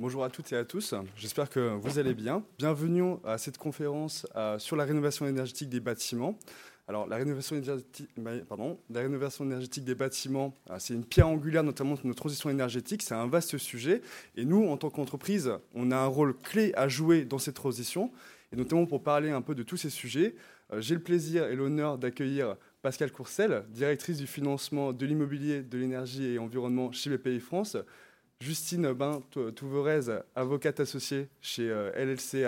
Bonjour à toutes et à tous, j'espère que vous allez bien. Bienvenue à cette conférence euh, sur la rénovation énergétique des bâtiments. Alors, la rénovation énergétique, pardon, la rénovation énergétique des bâtiments, euh, c'est une pierre angulaire notamment de notre transition énergétique. C'est un vaste sujet. Et nous, en tant qu'entreprise, on a un rôle clé à jouer dans cette transition. Et notamment pour parler un peu de tous ces sujets, euh, j'ai le plaisir et l'honneur d'accueillir Pascal Courcel, directrice du financement de l'immobilier, de l'énergie et environnement chez BPI France. Justine Bain Touverez, avocate associée chez euh, LLC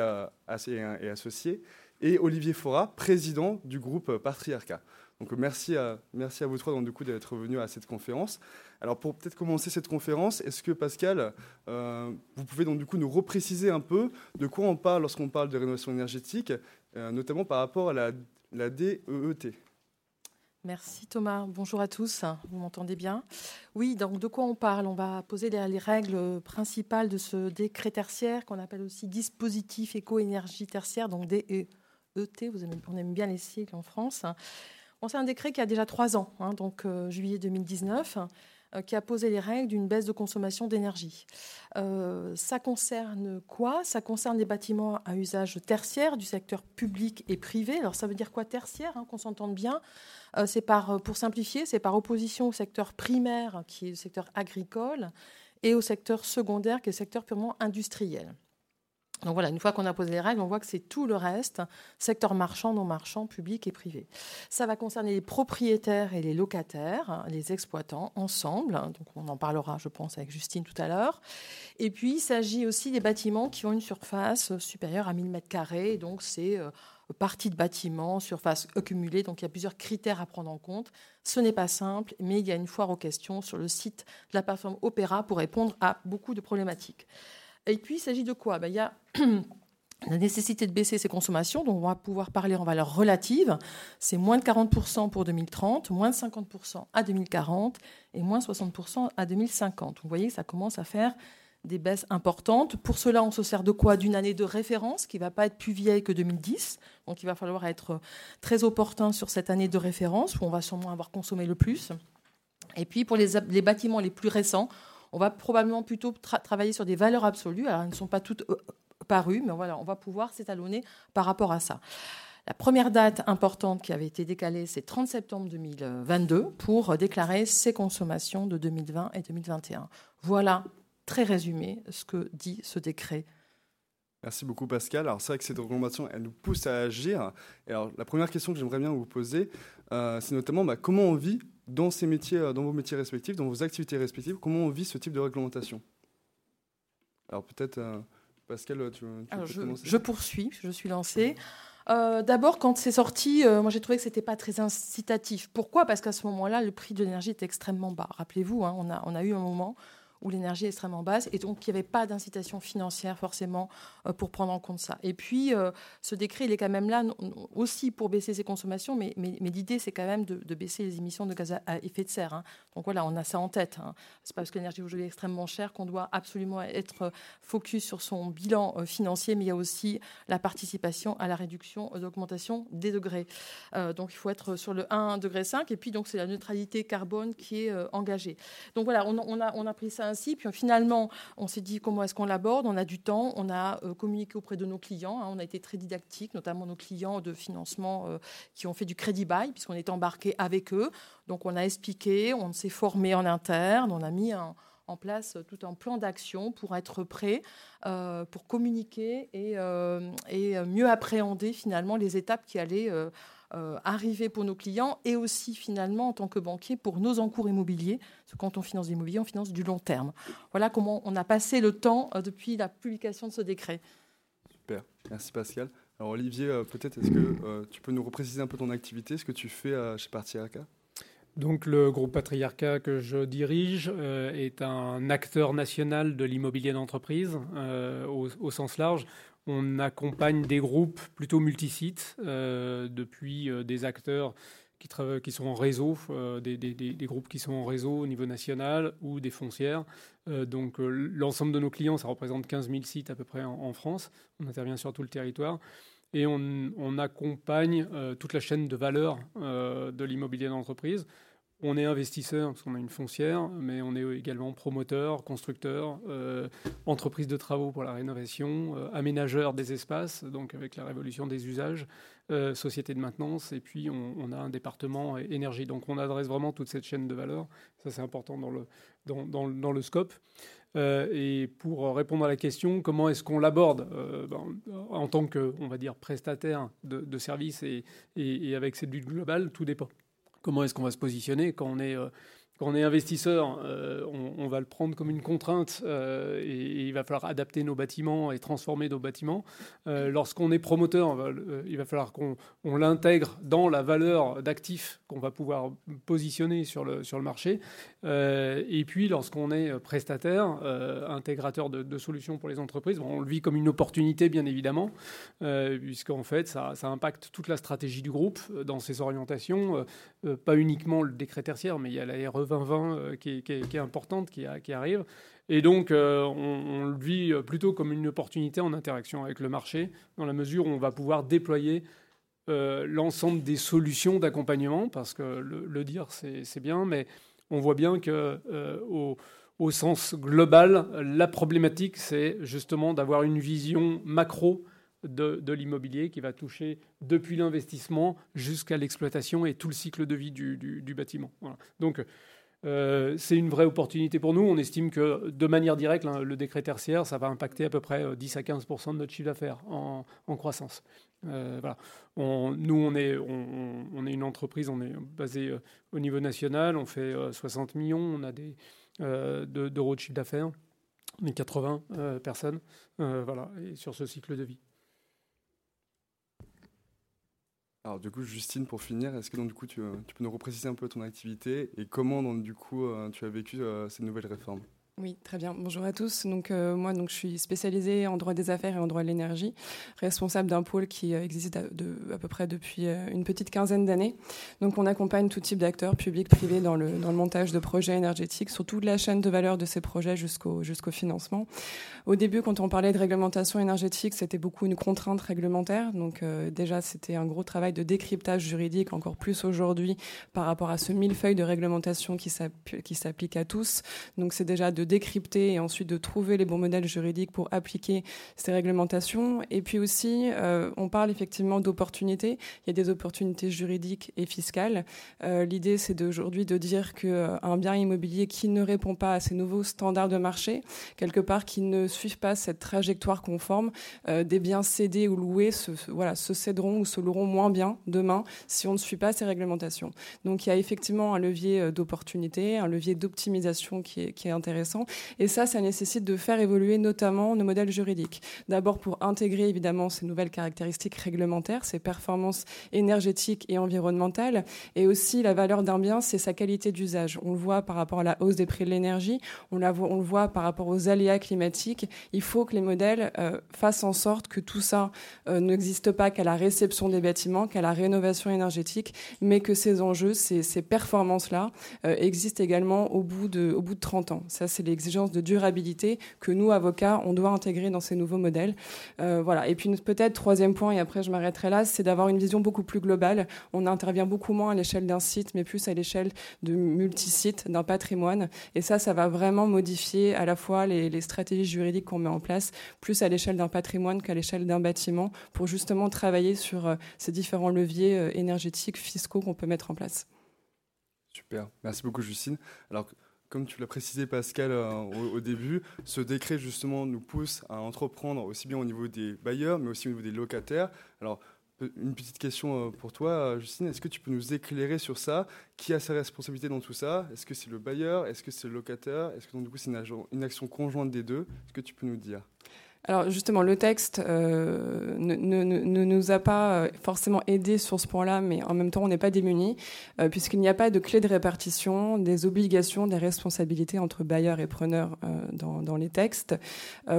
et Associés et Olivier Fora, président du groupe Patriarcat. Donc merci à, vous trois d'être venus à cette conférence. Alors pour peut-être commencer cette conférence, est-ce que Pascal, euh, vous pouvez donc du coup nous repréciser un peu de quoi on parle lorsqu'on parle de rénovation énergétique, euh, notamment par rapport à la, la DEET Merci Thomas. Bonjour à tous. Vous m'entendez bien? Oui, donc de quoi on parle? On va poser les règles principales de ce décret tertiaire qu'on appelle aussi dispositif éco-énergie tertiaire, donc DEET. Vous aimez, on aime bien les cycles en France. c'est un décret qui a déjà trois ans, hein, donc euh, juillet 2019. Euh, qui a posé les règles d'une baisse de consommation d'énergie. Euh, ça concerne quoi? Ça concerne les bâtiments à usage tertiaire du secteur public et privé. Alors ça veut dire quoi tertiaire hein, Qu'on s'entende bien? Euh, c'est par, pour simplifier, c'est par opposition au secteur primaire, qui est le secteur agricole, et au secteur secondaire, qui est le secteur purement industriel. Donc voilà, une fois qu'on a posé les règles, on voit que c'est tout le reste, secteur marchand, non marchand, public et privé. Ça va concerner les propriétaires et les locataires, les exploitants ensemble. Donc on en parlera, je pense, avec Justine tout à l'heure. Et puis il s'agit aussi des bâtiments qui ont une surface supérieure à 1000 m2. Donc c'est euh, partie de bâtiments, surface accumulée. Donc il y a plusieurs critères à prendre en compte. Ce n'est pas simple, mais il y a une foire aux questions sur le site de la plateforme Opéra pour répondre à beaucoup de problématiques. Et puis, il s'agit de quoi? Ben, Il y a la nécessité de baisser ses consommations, dont on va pouvoir parler en valeur relative. C'est moins de 40% pour 2030, moins de 50% à 2040 et moins de 60% à 2050. Vous voyez, ça commence à faire des baisses importantes. Pour cela, on se sert de quoi? D'une année de référence qui ne va pas être plus vieille que 2010. Donc il va falloir être très opportun sur cette année de référence où on va sûrement avoir consommé le plus. Et puis pour les bâtiments les plus récents, on va probablement plutôt travailler sur des valeurs absolues. Alors, elles ne sont pas toutes euh, parues, mais on va pouvoir s'étalonner par rapport à ça. La première date importante qui avait été décalée, c'est 30 septembre 2022 pour déclarer ses consommations de 2020 et 2021. Voilà, très résumé, ce que dit ce décret. Merci beaucoup Pascal. Alors c'est vrai que cette recommandation, elle nous pousse à agir. Et alors la première question que j'aimerais bien vous poser, euh, c'est notamment bah, comment on vit dans ces métiers, euh, dans vos métiers respectifs, dans vos activités respectives, comment on vit ce type de réglementation? Alors peut-être, euh, Pascal, tu, peux je, commencer Je poursuis, je suis lancée. Euh, d'abord, quand c'est sorti, moi j'ai trouvé que c'était pas très incitatif. Pourquoi? Parce qu'à ce moment-là, le prix de l'énergie était extrêmement bas. Rappelez-vous, hein, on, a, on a eu un moment où l'énergie est extrêmement basse et donc il n'y avait pas d'incitation financière forcément euh, pour prendre en compte ça. Et puis euh, ce décret, il est quand même là aussi pour baisser ses consommations, mais, l'idée c'est quand même de, baisser les émissions de gaz à effet de serre. Hein. Donc voilà, on a ça en tête. Hein. C'est pas parce que l'énergie aujourd'hui est extrêmement chère qu'on doit absolument être focus sur son bilan euh, financier, mais il y a aussi la participation à la réduction d'augmentation des degrés. donc il faut être sur le 1 degré 5 et puis donc c'est la neutralité carbone qui est engagée. Donc voilà, on a pris ça Puis finalement, on s'est dit comment est-ce qu'on l'aborde. On a du temps, on a euh, communiqué auprès de nos clients. Hein. on a été très didactique, notamment nos clients de financement euh, qui ont fait du crédit bail, puisqu'on était embarqué avec eux. Donc on a expliqué, on s'est formé en interne, on a mis en place tout un plan d'action pour être prêt, euh, pour communiquer et, mieux appréhender finalement les étapes qui allaient arriver pour nos clients et aussi finalement en tant que banquier pour nos encours immobiliers. Parce que quand on finance l'immobilier, on finance du long terme. Voilà comment on a passé le temps euh, depuis la publication de ce décret. Super, merci Pascal. Alors Olivier, euh, peut-être est-ce que tu peux nous repréciser un peu ton activité, ce que tu fais chez Patriarcat donc le groupe Patriarcat que je dirige est un acteur national de l'immobilier d'entreprise au, sens large. On accompagne des groupes plutôt multisites, euh, depuis euh, des acteurs qui, qui, sont en réseau, euh, des, groupes qui sont en réseau au niveau national ou des foncières. donc l'ensemble de nos clients, ça représente 15 000 sites à peu près en, France. On intervient sur tout le territoire. Et on accompagne toute la chaîne de valeur de l'immobilier d'entreprise on est investisseur parce qu'on a une foncière, mais on est également promoteur, constructeur, euh, entreprise de travaux pour la rénovation, euh, aménageur des espaces, donc avec la révolution des usages, euh, société de maintenance, et puis on, a un département énergie. Donc on adresse vraiment toute cette chaîne de valeur. Ça c'est important dans le, scope. et pour répondre à la question, comment est-ce qu'on l'aborde ben, en tant que, on va dire, prestataire de, services et, avec cette vue globale, tout dépend comment est-ce qu'on va se positionner quand on est euh, quand on est investisseur, euh, on, va le prendre comme une contrainte euh, et, il va falloir adapter nos bâtiments et transformer nos bâtiments. Euh, lorsqu'on est promoteur, il va falloir qu'on l'intègre dans la valeur d'actifs qu'on va pouvoir positionner sur le, marché. et puis, lorsqu'on est prestataire, intégrateur de, solutions pour les entreprises, on le vit comme une opportunité, bien évidemment, puisqu'en fait, ça, ça, impacte toute la stratégie du groupe dans ses orientations, pas uniquement le décret tertiaire, mais il y a la RE 2020 euh, qui, est importante, qui, arrive. Et donc, euh, on, le vit plutôt comme une opportunité en interaction avec le marché, dans la mesure où on va pouvoir déployer euh, l'ensemble des solutions d'accompagnement, parce que le, dire, c'est bien, mais on voit bien que au, sens global, la problématique, c'est justement d'avoir une vision macro de, l'immobilier qui va toucher depuis l'investissement jusqu'à l'exploitation et tout le cycle de vie du, bâtiment. Donc, euh, c'est une vraie opportunité pour nous. On estime que de manière directe, le décret tertiaire, ça va impacter à peu près 10 euh, à 15% de notre chiffre d'affaires en, croissance. Euh, nous, on est, une entreprise, on est basé au niveau national, on fait 60 millions, on a des d'euros de chiffre d'affaires, on est 80 personnes, voilà, et sur ce cycle de vie. Alors du coup, Justine, pour finir, est-ce que donc, du coup, tu, tu, peux nous repréciser un peu ton activité et comment donc, du coup, euh, tu as vécu euh, ces nouvelles réformes oui, très bien. Bonjour à tous. Donc euh, moi, donc je suis spécialisée en droit des affaires et en droit de l'énergie, responsable d'un pôle qui euh, existe à, peu près depuis euh, une petite quinzaine d'années. Donc on accompagne tout type d'acteurs, publics, privés, dans le, dans le montage de projets énergétiques, sur toute la chaîne de valeur de ces projets jusqu'au jusqu'au financement. Au début, quand on parlait de réglementation énergétique, c'était beaucoup une contrainte réglementaire. Donc déjà, c'était un gros travail de décryptage juridique, encore plus aujourd'hui par rapport à ce millefeuille de réglementation qui s'applique à tous. Donc c'est déjà de décrypter et ensuite de trouver les bons modèles juridiques pour appliquer ces réglementations. Et puis aussi, euh, on parle effectivement d'opportunités. Il y a des opportunités juridiques et fiscales. Euh, l'idée, c'est d'aujourd'hui de dire qu'un euh, bien immobilier qui ne répond pas à ces nouveaux standards de marché, quelque part qui ne suivent pas cette trajectoire conforme, des biens cédés ou loués se, voilà, se céderont ou se loueront moins bien demain si on ne suit pas ces réglementations. Donc il y a effectivement un levier d'opportunité, un levier d'optimisation qui qui est intéressant et ça, ça nécessite de faire évoluer notamment nos modèles juridiques. D'abord pour intégrer évidemment ces nouvelles caractéristiques réglementaires, ces performances énergétiques et environnementales, et aussi la valeur d'un bien, c'est sa qualité d'usage. On le voit par rapport à la hausse des prix de l'énergie, on, le voit par rapport aux aléas climatiques. Il faut que les modèles euh, fassent en sorte que tout ça euh, n'existe pas qu'à la réception des bâtiments, qu'à la rénovation énergétique, mais que ces enjeux, ces, ces performances-là euh, existent également au bout de, au bout de 30 ans. Ça, c'est l'exigence de durabilité que nous, avocats, on doit intégrer dans ces nouveaux modèles. Euh, voilà. Et puis peut-être troisième point, et après je m'arrêterai là, c'est d'avoir une vision beaucoup plus globale. On intervient beaucoup moins à l'échelle d'un site, mais plus à l'échelle de multisites, d'un patrimoine. Et ça, ça va vraiment modifier à la fois les, stratégies juridiques qu'on met en place, plus à l'échelle d'un patrimoine qu'à l'échelle d'un bâtiment, pour justement travailler sur euh, ces différents leviers euh, énergétiques, fiscaux qu'on peut mettre en place. Super, merci beaucoup Justine. Alors comme tu l'as précisé Pascal euh, au, début, ce décret justement nous pousse à entreprendre aussi bien au niveau des bailleurs, mais aussi au niveau des locataires. Alors, une petite question euh, pour toi, Justine. Est-ce que tu peux nous éclairer sur ça? Qui a sa responsabilité dans tout ça? Est-ce que c'est le bailleur? Est-ce que c'est le locataire? Est-ce que donc, du coup c'est une, action conjointe des deux? Est-ce que tu peux nous dire? Alors justement, le texte euh, ne, ne, nous a pas euh, forcément aidé sur ce point-là, mais en même temps, on n'est pas démunis, euh, puisqu'il n'y a pas de clé de répartition des obligations, des responsabilités entre bailleurs et preneurs dans, dans, les textes.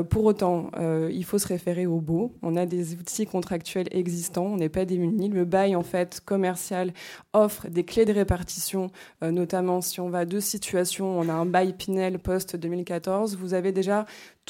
pour autant, il faut se référer au beau. On a des outils contractuels existants, on n'est pas démunis. Le bail, en fait, commercial offre des clés de répartition, notamment si on va à deux situations, on a un bail Pinel post-2014, vous avez déjà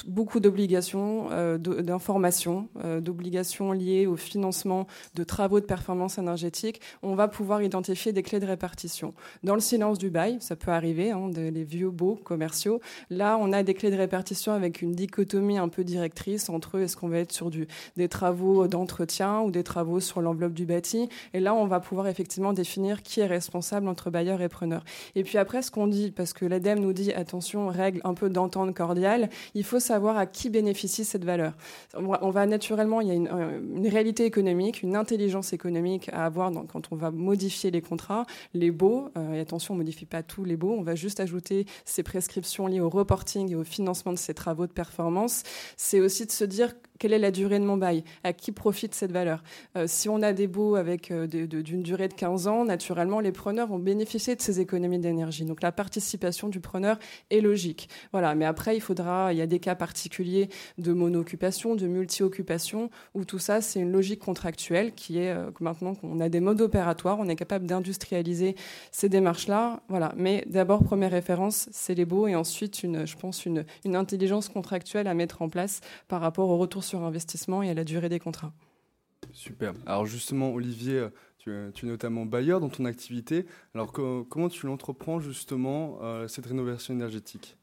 beaucoup d'obligations euh, d'information, euh, d'obligations liées au financement de travaux de performance énergétique, on va pouvoir identifier des clés de répartition. Dans le silence du bail, ça peut arriver, hein, les vieux beaux commerciaux, là on a des clés de répartition avec une dichotomie un peu directrice entre est-ce qu'on va être sur du, des travaux d'entretien ou des travaux sur l'enveloppe du bâti, et là on va pouvoir effectivement définir qui est responsable entre bailleur et preneur. Et puis après ce qu'on dit, parce que l'ADEME nous dit attention, règle un peu d'entente cordiale, il faut savoir à qui bénéficie cette valeur. On va naturellement, il y a une, réalité économique, une intelligence économique à avoir quand on va modifier les contrats, les baux. Euh, et attention, on ne modifie pas tous les baux, on va juste ajouter ces prescriptions liées au reporting et au financement de ces travaux de performance. C'est aussi de se dire quelle est la durée de mon bail? À qui profite cette valeur? Euh, Si on a des baux avec euh, d'une durée de 15 ans, naturellement, les preneurs vont bénéficier de ces économies d'énergie. Donc la participation du preneur est logique. Voilà. Mais après, il faudra, il y a des cas particuliers de mono-occupation, de multi-occupation, où tout ça, c'est une logique contractuelle qui est euh, maintenant qu'on a des modes opératoires, on est capable d'industrialiser ces démarches-là. Voilà. Mais d'abord, première référence, c'est les baux, et ensuite, je pense, une, une intelligence contractuelle à mettre en place par rapport au retour sur investissement et à la durée des contrats. Super. Alors justement, Olivier, tu, es notamment bailleur dans ton activité. Alors comment tu l'entreprends justement, euh, cette rénovation énergétique?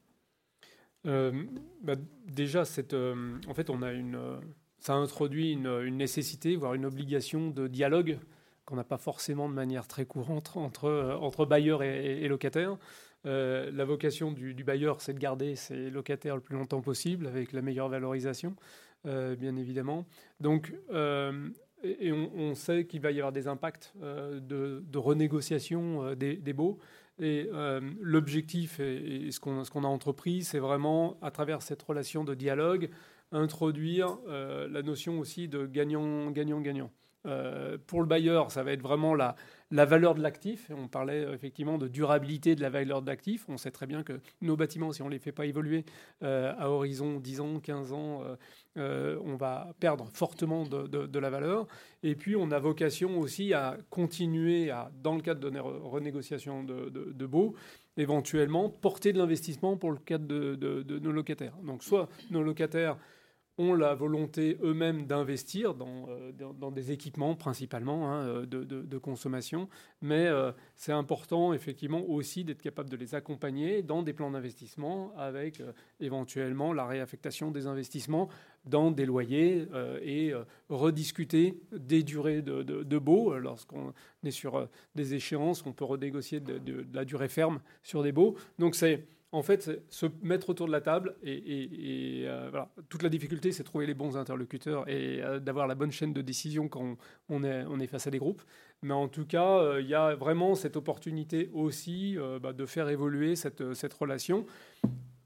Euh, bah, Déjà, euh, en fait, on a une, ça introduit une, nécessité, voire une obligation de dialogue qu'on n'a pas forcément de manière très courante entre, entre bailleurs et, locataires. la vocation du, du bailleur, c'est de garder ses locataires le plus longtemps possible avec la meilleure valorisation. Euh, bien évidemment. Donc, euh, et on, sait qu'il va y avoir des impacts euh, de, renégociation des, baux. Et l'objectif et, ce qu'on a entrepris, c'est vraiment, à travers cette relation de dialogue, introduire la notion aussi de gagnant-gagnant-gagnant. pour le bailleur, ça va être vraiment la, la valeur de l'actif. On parlait euh, effectivement de durabilité de la valeur de l'actif. On sait très bien que nos bâtiments, si on ne les fait pas évoluer euh, à horizon 10 ans, 15 ans, euh, on va perdre fortement de, la valeur. Et puis, on a vocation aussi à continuer, à, dans le cadre de renégociation de, de baux, éventuellement porter de l'investissement pour le cadre de, nos locataires. Donc, soit nos locataires ont la volonté eux-mêmes d'investir dans, euh, dans, des équipements principalement hein, euh, de, de, consommation, mais euh, c'est important effectivement aussi d'être capable de les accompagner dans des plans d'investissement avec éventuellement la réaffectation des investissements dans des loyers et rediscuter des durées de, de baux lorsqu'on est sur des échéances, on peut renégocier de, la durée ferme sur des baux. Donc c'est en fait, se mettre autour de la table et, euh, voilà. toute la difficulté, c'est trouver les bons interlocuteurs et euh, d'avoir la bonne chaîne de décision quand on, est, face à des groupes. Mais en tout cas, euh, il y a vraiment cette opportunité aussi bah, de faire évoluer cette, relation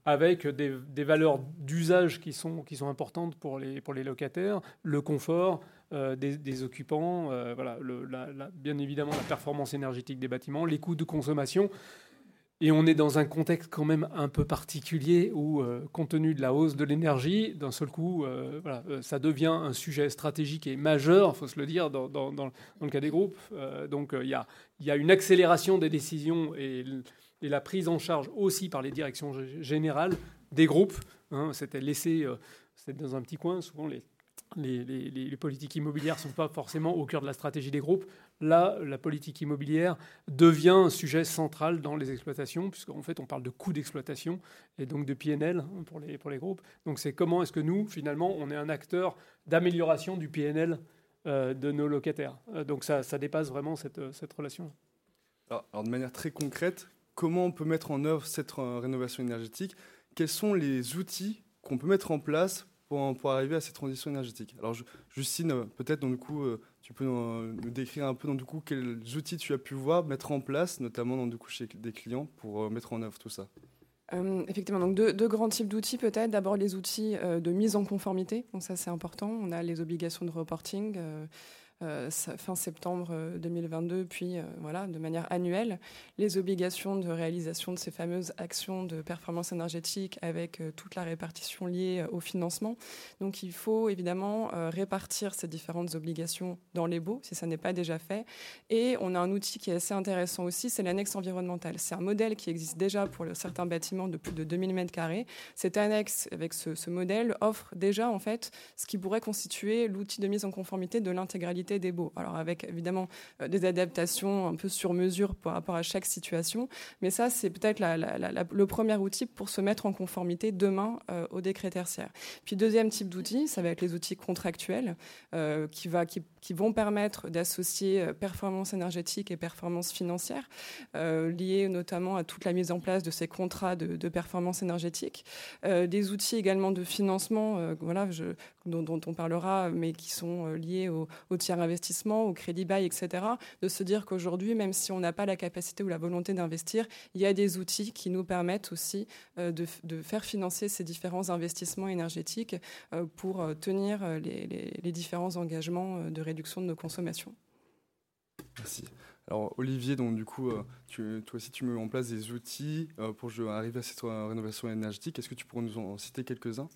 avec des, valeurs d'usage qui sont, importantes pour les, locataires, le confort des, occupants, voilà, bien évidemment la performance énergétique des bâtiments, les coûts de consommation. Et on est dans un contexte quand même un peu particulier où, euh, compte tenu de la hausse de l'énergie, d'un seul coup, euh, euh, ça devient un sujet stratégique et majeur, il faut se le dire, dans, le cas des groupes. donc il y a, une accélération des décisions et, la prise en charge aussi par les directions générales des groupes. Hein, C'était laissé dans un petit coin, souvent les, politiques immobilières ne sont pas forcément au cœur de la stratégie des groupes. Là, la politique immobilière devient un sujet central dans les exploitations, puisqu'en fait, on parle de coûts d'exploitation et donc de PNL pour les, pour les groupes. Donc, c'est comment est-ce que nous, finalement, on est un acteur d'amélioration du PNL euh, de nos locataires. Euh, donc, ça, dépasse vraiment cette, cette relation. Alors, alors, de manière très concrète, comment on peut mettre en œuvre cette rénovation énergétique? Quels sont les outils qu'on peut mettre en place pour, arriver à cette transition énergétique? Alors, Justine, euh, peut-être, dans le coup, euh, tu peux nous, décrire un peu, du coup, quels outils tu as pu voir mettre en place, notamment du coup, chez des clients, pour euh, mettre en œuvre tout ça? Effectivement, donc deux, grands types d'outils peut-être. D'abord les outils de mise en conformité, donc ça c'est important. On a les obligations de reporting, fin septembre 2022, puis voilà, de manière annuelle, les obligations de réalisation de ces fameuses actions de performance énergétique avec toute la répartition liée au financement. Donc il faut évidemment répartir ces différentes obligations dans les baux, si ça n'est pas déjà fait. Et on a un outil qui est assez intéressant aussi, c'est l'annexe environnementale. C'est un modèle qui existe déjà pour certains bâtiments de plus de 2000 m2. Cette annexe, avec ce, ce modèle, offre déjà en fait ce qui pourrait constituer l'outil de mise en conformité de l'intégralité des baux. Alors avec évidemment euh, des adaptations un peu sur mesure par rapport à chaque situation, mais ça c'est peut-être le premier outil pour se mettre en conformité demain euh, au décret tertiaire. Puis deuxième type d'outil, ça va être les outils contractuels euh, qui, vont permettre d'associer performance énergétique et performance financière, liées notamment à toute la mise en place de ces contrats de, de performance énergétique, des outils également de financement, voilà, je, dont, on parlera, mais qui sont euh, liés au, tiers investissement, au crédit bail, etc., de se dire qu'aujourd'hui, même si on n'a pas la capacité ou la volonté d'investir, il y a des outils qui nous permettent aussi euh, de, faire financer ces différents investissements énergétiques euh, pour tenir les, différents engagements de réduction de nos consommations. Merci. Alors Olivier, donc du coup, toi aussi tu mets en place des outils pour arriver à cette rénovation énergétique. Est-ce que tu pourrais nous en citer quelques-uns?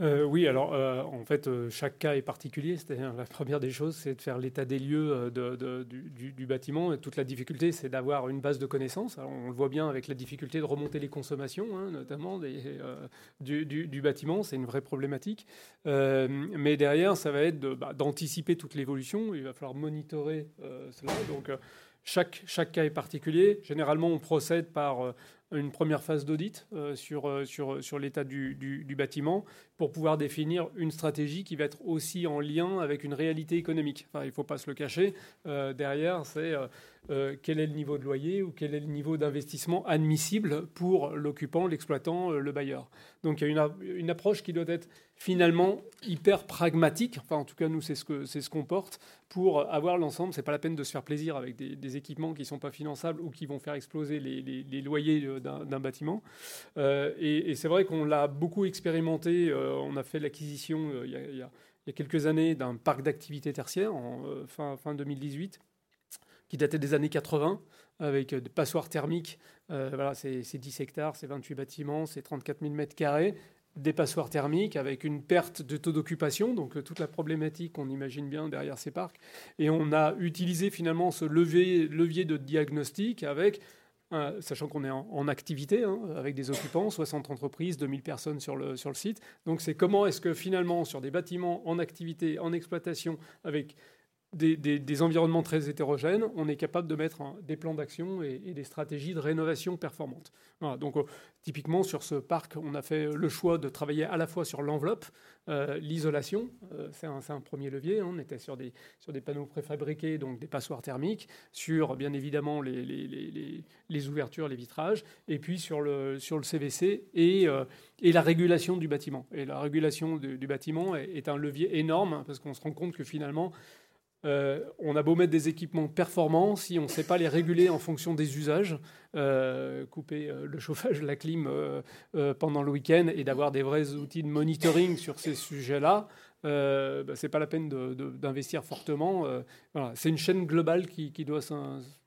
Euh, oui, alors euh, en fait, euh, chaque cas est particulier. C'est-à-dire la première des choses, c'est de faire l'état des lieux du, bâtiment. Et toute la difficulté, c'est d'avoir une base de connaissances. on le voit bien avec la difficulté de remonter les consommations, hein, notamment du, bâtiment. C'est une vraie problématique. mais derrière, ça va être bah, d'anticiper toute l'évolution. Il va falloir monitorer cela. Donc chaque, chaque cas est particulier. Généralement, on procède par une première phase d'audit euh, sur, euh, sur, sur l'état du, du, bâtiment pour pouvoir définir une stratégie qui va être aussi en lien avec une réalité économique. Enfin, il ne faut pas se le cacher. Euh, derrière, c'est quel est le niveau de loyer ou quel est le niveau d'investissement admissible pour l'occupant, l'exploitant, le bailleur. Donc il y a une, une approche qui doit être finalement hyper pragmatique. Enfin, en tout cas, nous, c'est ce qu'on ce qu'on porte pour avoir l'ensemble. C'est pas la peine de se faire plaisir avec des, équipements qui sont pas finançables ou qui vont faire exploser les, les, loyers d'un bâtiment. Euh, et, c'est vrai qu'on l'a beaucoup expérimenté. Euh, on a fait l'acquisition euh, il, il, y a quelques années d'un parc d'activités tertiaires en fin, fin 2018 qui datait des années 80 avec des passoires thermiques. voilà, c'est 10 hectares, c'est 28 bâtiments, c'est 34 000 mètres carrés des passoires thermiques avec une perte de taux d'occupation, donc toute la problématique qu'on imagine bien derrière ces parcs. Et on a utilisé finalement ce levier, levier de diagnostic avec, euh, sachant qu'on est en, activité, hein, avec des occupants, 60 entreprises, 2000 personnes sur le, sur le site. Donc c'est comment est-ce que finalement sur des bâtiments en activité, en exploitation, avec des, environnements très hétérogènes, on est capable de mettre des plans d'action et, des stratégies de rénovation performantes. donc, euh, typiquement, sur ce parc, on a fait le choix de travailler à la fois sur l'enveloppe, euh, l'isolation, euh, c'est un, premier levier. Hein. on était sur des, sur des panneaux préfabriqués, donc des passoires thermiques, sur bien évidemment les, les, ouvertures, les vitrages, et puis sur le, sur le CVC et, et la régulation du bâtiment. Et la régulation du, bâtiment est, est, un levier énorme, hein, parce qu'on se rend compte que finalement, euh, on a beau mettre des équipements performants, si on ne sait pas les réguler en fonction des usages, euh, couper euh, le chauffage, la clim pendant le week-end et d'avoir des vrais outils de monitoring sur ces sujets-là, bah, c'est pas la peine d'investir fortement. c'est une chaîne globale qui, doit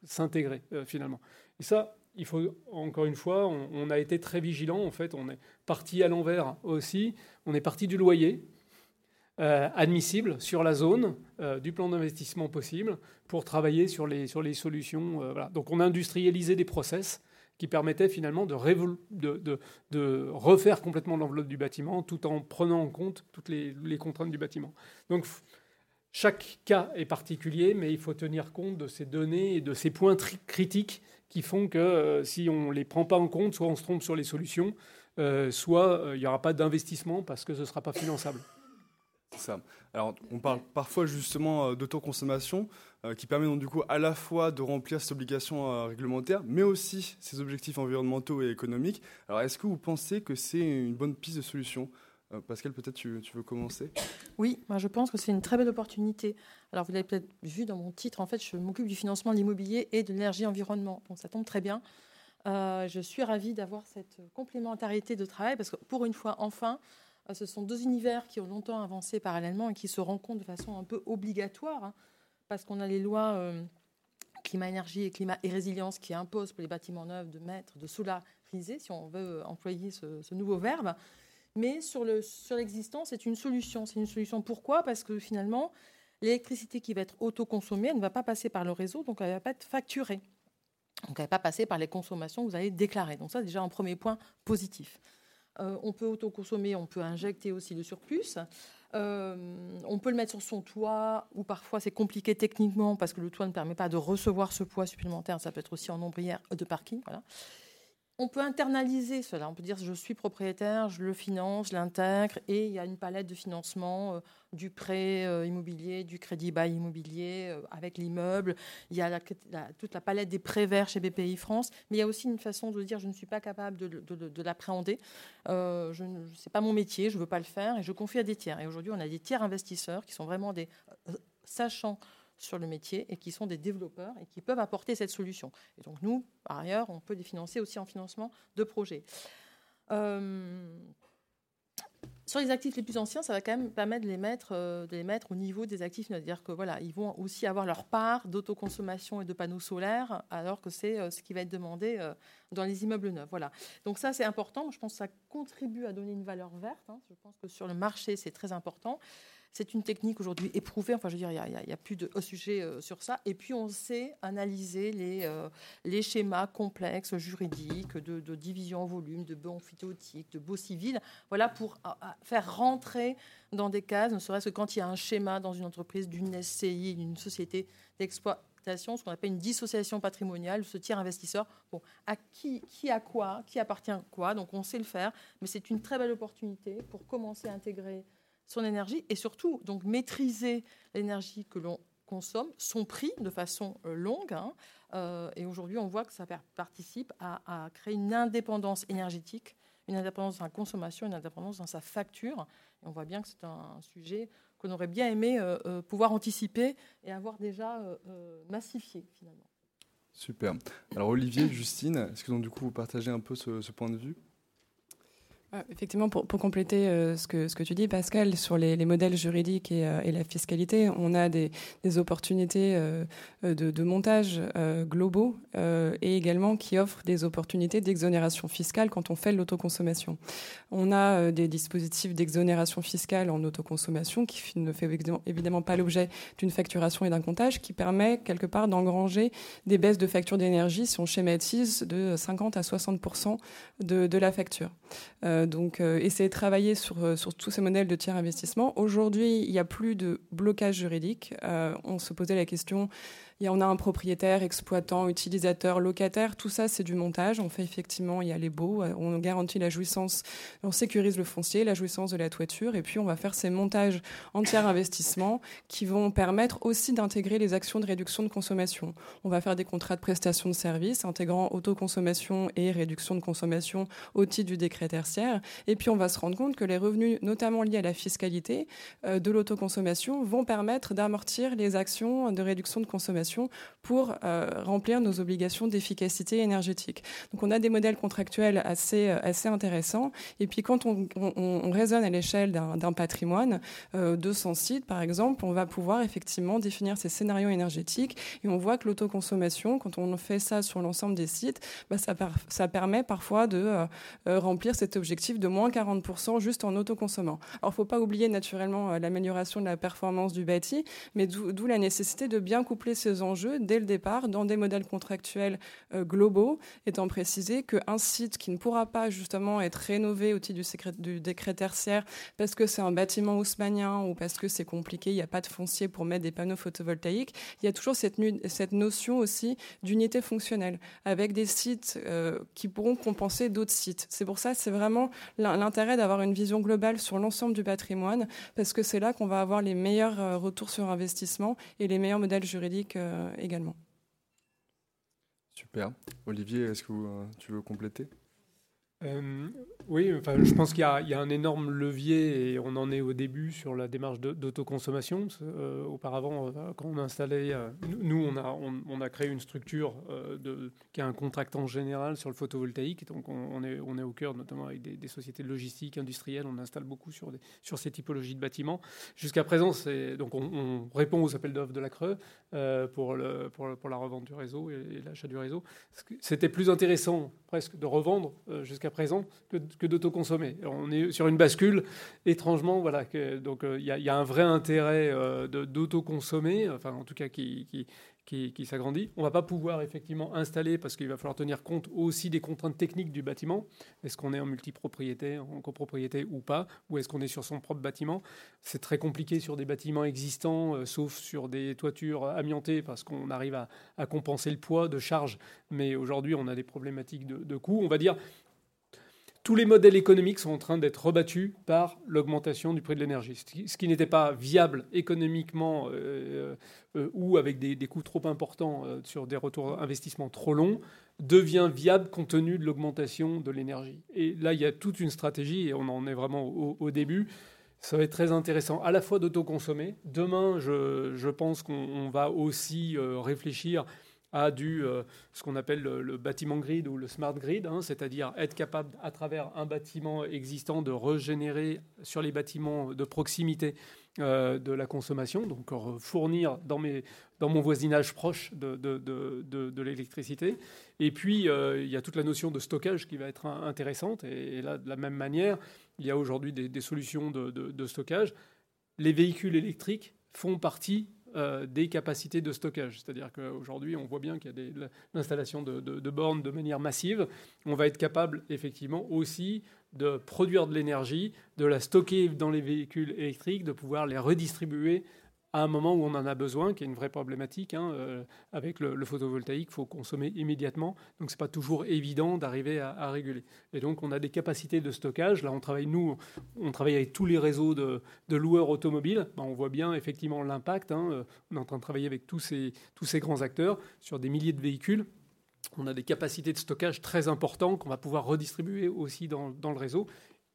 s'intégrer finalement. Et ça, il faut encore une fois, on, on, a été très vigilant. En fait, on est parti à l'envers aussi. On est parti du loyer. Euh, admissible sur la zone euh, du plan d'investissement possible pour travailler sur les, sur les solutions. Euh, Donc on a industrialisé des process qui permettaient finalement de, refaire complètement l'enveloppe du bâtiment tout en prenant en compte toutes les, les contraintes du bâtiment. Donc chaque cas est particulier, mais il faut tenir compte de ces données et de ces points critiques qui font que si on ne les prend pas en compte, soit on se trompe sur les solutions, soit il n'y aura pas d'investissement parce que ce ne sera pas finançable. Alors, on parle parfois justement euh, d'autoconsommation, euh, qui permet donc du coup à la fois de remplir cette obligation euh, réglementaire, mais aussi ses objectifs environnementaux et économiques. Alors, est-ce que vous pensez que c'est une bonne piste de solution? Pascal, peut-être tu, tu, veux commencer? Oui, moi je pense que c'est une très belle opportunité. Alors, vous l'avez peut-être vu dans mon titre, en fait, je m'occupe du financement de l'immobilier et de l'énergie environnement. Donc, ça tombe très bien. je suis ravie d'avoir cette complémentarité de travail parce que pour une fois, enfin, ce sont deux univers qui ont longtemps avancé parallèlement et qui se rencontrent de façon un peu obligatoire, hein, parce qu'on a les lois climat, énergie et climat et résilience qui imposent pour les bâtiments neufs de mettre, de solariser, si on veut employer ce, nouveau verbe. Mais sur l'existant, sur c'est une solution. C'est une solution pourquoi? Parce que finalement, l'électricité qui va être autoconsommée, elle ne va pas passer par le réseau, donc elle ne va pas être facturée. Donc elle ne va pas passer par les consommations que vous allez déclarer. Donc ça, déjà un premier point positif. Euh, on peut autoconsommer, on peut injecter aussi le surplus. Euh, on peut le mettre sur son toit, ou parfois c'est compliqué techniquement parce que le toit ne permet pas de recevoir ce poids supplémentaire. Ça peut être aussi en ombrière de parking. Voilà. On peut internaliser cela. On peut dire je suis propriétaire, je le finance, je l'intègre, et il y a une palette de financement, euh, du prêt euh, immobilier, du crédit bail immobilier euh, avec l'immeuble. Il y a toute la palette des prêts verts chez BPI France, mais il y a aussi une façon de dire je ne suis pas capable de, l'appréhender. je ne sais pas mon métier, je ne veux pas le faire, et je confie à des tiers. Et aujourd'hui, on a des tiers investisseurs qui sont vraiment des sachants sur le métier et qui sont des développeurs et qui peuvent apporter cette solution. Et donc nous, par ailleurs, on peut les financer aussi en financement de projets. Euh, sur les actifs les plus anciens, ça va quand même permettre de les mettre, euh, de les mettre au niveau des actifs, c'est-à-dire que voilà, ils vont aussi avoir leur part d'autoconsommation et de panneaux solaires, alors que c'est euh, ce qui va être demandé dans les immeubles neufs. Voilà. Donc ça, c'est important. Je pense que ça contribue à donner une valeur verte. Hein. Je pense que sur le marché, c'est très important. C'est une technique aujourd'hui éprouvée. Enfin, je veux dire, il n'y a, plus de sujet euh, sur ça. Et puis, on sait analyser les, euh, schémas complexes juridiques de, division en volume, de bons phytotiques, de beaux civils. Voilà, pour faire rentrer dans des cases, ne serait-ce que quand il y a un schéma dans une entreprise, d'une SCI, d'une société d'exploitation, ce qu'on appelle une dissociation patrimoniale, ce tiers investisseur. Bon, à qui, qui a quoi, qui appartient à quoi, donc on sait le faire, mais c'est une très belle opportunité pour commencer à intégrer son énergie et surtout donc maîtriser l'énergie que l'on consomme, son prix de façon euh, longue. Hein. Euh, et aujourd'hui, on voit que ça participe à, créer une indépendance énergétique, une indépendance dans la consommation, une indépendance dans sa facture. Et on voit bien que c'est un, sujet qu'on aurait bien aimé euh, pouvoir anticiper et avoir déjà massifié finalement. Super. Alors Olivier, Justine, est-ce que du coup vous partagez un peu ce point de vue? Effectivement, pour, compléter euh, ce, que, ce que tu dis, Pascal, sur les, modèles juridiques euh, et, la fiscalité, on a des, opportunités euh, de, montage globaux et également qui offrent des opportunités d'exonération fiscale quand on fait l'autoconsommation. On a des dispositifs d'exonération fiscale en autoconsommation qui ne fait évidemment pas l'objet d'une facturation et d'un comptage, qui permet quelque part d'engranger des baisses de facture d'énergie, si on schématise, de 50 à 60 de, de la facture. Donc, euh, essayer de travailler sur, euh, sur tous ces modèles de tiers investissement. Aujourd'hui, il n'y a plus de blocage juridique. on se posait la question on a un propriétaire, exploitant, utilisateur, locataire. Tout ça, c'est du montage. On fait effectivement, il y a les baux. Euh, on garantit la jouissance, on sécurise le foncier, la jouissance de la toiture. Et puis, on va faire ces montages entiers investissement qui vont permettre aussi d'intégrer les actions de réduction de consommation. On va faire des contrats de prestation de services intégrant autoconsommation et réduction de consommation au titre du décret tertiaire. Et puis, on va se rendre compte que les revenus, notamment liés à la fiscalité euh, de l'autoconsommation, vont permettre d'amortir les actions de réduction de consommation pour euh, remplir nos obligations d'efficacité énergétique. Donc on a des modèles contractuels assez, euh, assez intéressants. Et puis quand on, raisonne à l'échelle d'un patrimoine, euh, de 200 sites par exemple, on va pouvoir effectivement définir ces scénarios énergétiques et on voit que l'autoconsommation, quand on fait ça sur l'ensemble des sites, bah, ça, permet parfois de remplir cet objectif de moins 40% juste en autoconsommant. Alors il ne faut pas oublier naturellement l'amélioration de la performance du bâti, mais d'où la nécessité de bien coupler ces enjeux dès le départ dans des modèles contractuels euh, globaux, étant précisé qu'un site qui ne pourra pas justement être rénové au titre du, décret tertiaire parce que c'est un bâtiment haussmanien ou parce que c'est compliqué, il n'y a pas de foncier pour mettre des panneaux photovoltaïques, il y a toujours cette, notion aussi d'unité fonctionnelle avec des sites euh, qui pourront compenser d'autres sites. C'est pour ça, c'est vraiment l'intérêt d'avoir une vision globale sur l'ensemble du patrimoine parce que c'est là qu'on va avoir les meilleurs euh, retours sur investissement et les meilleurs modèles juridiques également. Super. Olivier, est-ce que euh, tu veux compléter? Euh, oui, enfin, je pense qu'il y, a un énorme levier et on en est au début sur la démarche d'autoconsommation. Euh, auparavant, euh, quand on euh, nous, on a, créé une structure qui a un contractant général sur le photovoltaïque. Donc, on, est, au cœur, notamment avec des, sociétés de logistique industrielle. On installe beaucoup sur, des, sur ces typologies de bâtiments. Jusqu'à présent, donc on, répond aux appels d'offres de la Creux pour, la revente du réseau et, et l'achat du réseau. C'était plus intéressant presque de revendre jusqu'à présent que, d'autoconsommer. On est sur une bascule, étrangement, voilà. Donc il y, a un vrai intérêt euh, d'autoconsommer, enfin en tout cas qui, qui, qui, s'agrandit. On ne va pas pouvoir effectivement installer parce qu'il va falloir tenir compte aussi des contraintes techniques du bâtiment. Est-ce qu'on est en multipropriété, en copropriété ou pas? Ou est-ce qu'on est sur son propre bâtiment? C'est très compliqué sur des bâtiments existants, euh, sauf sur des toitures amiantées parce qu'on arrive à, à, compenser le poids de charge. Mais aujourd'hui, on a des problématiques de, de coûts. On va dire tous les modèles économiques sont en train d'être rebattus par l'augmentation du prix de l'énergie. Ce qui, n'était pas viable économiquement euh, euh, ou avec des, coûts trop importants euh, sur des retours d'investissement trop longs devient viable compte tenu de l'augmentation de l'énergie. Et là, il y a toute une stratégie et on en est vraiment au, début. Ça va être très intéressant à la fois d'autoconsommer. Demain, je, pense qu'on va aussi euh, réfléchir à du, euh, ce qu'on appelle le, bâtiment grid ou le smart grid, hein, c'est-à-dire être capable, à travers un bâtiment existant, de régénérer sur les bâtiments de proximité euh, de la consommation, donc euh, fournir dans, mes, dans mon voisinage proche de, de, de, l'électricité. Et puis, il y a toute la notion de stockage qui va être intéressante. Et, et là, de la même manière, il y a aujourd'hui des, des, solutions de stockage. Les véhicules électriques font partie euh, des capacités de stockage. C'est-à-dire qu'aujourd'hui, on voit bien qu'il y a l'installation de, de, de, bornes de manière massive. On va être capable, effectivement, aussi de produire de l'énergie, de la stocker dans les véhicules électriques, de pouvoir les redistribuer à un moment où on en a besoin, qui est une vraie problématique. Hein, euh, avec le, photovoltaïque, il faut consommer immédiatement. Donc, ce n'est pas toujours évident d'arriver à, réguler. Et donc, on a des capacités de stockage. Là, on travaille, nous, on travaille avec tous les réseaux de, loueurs automobiles. Ben, on voit bien effectivement l'impact. Hein. On est en train de travailler avec tous ces, tous ces grands acteurs sur des milliers de véhicules. On a des capacités de stockage très importantes qu'on va pouvoir redistribuer aussi dans, dans, le réseau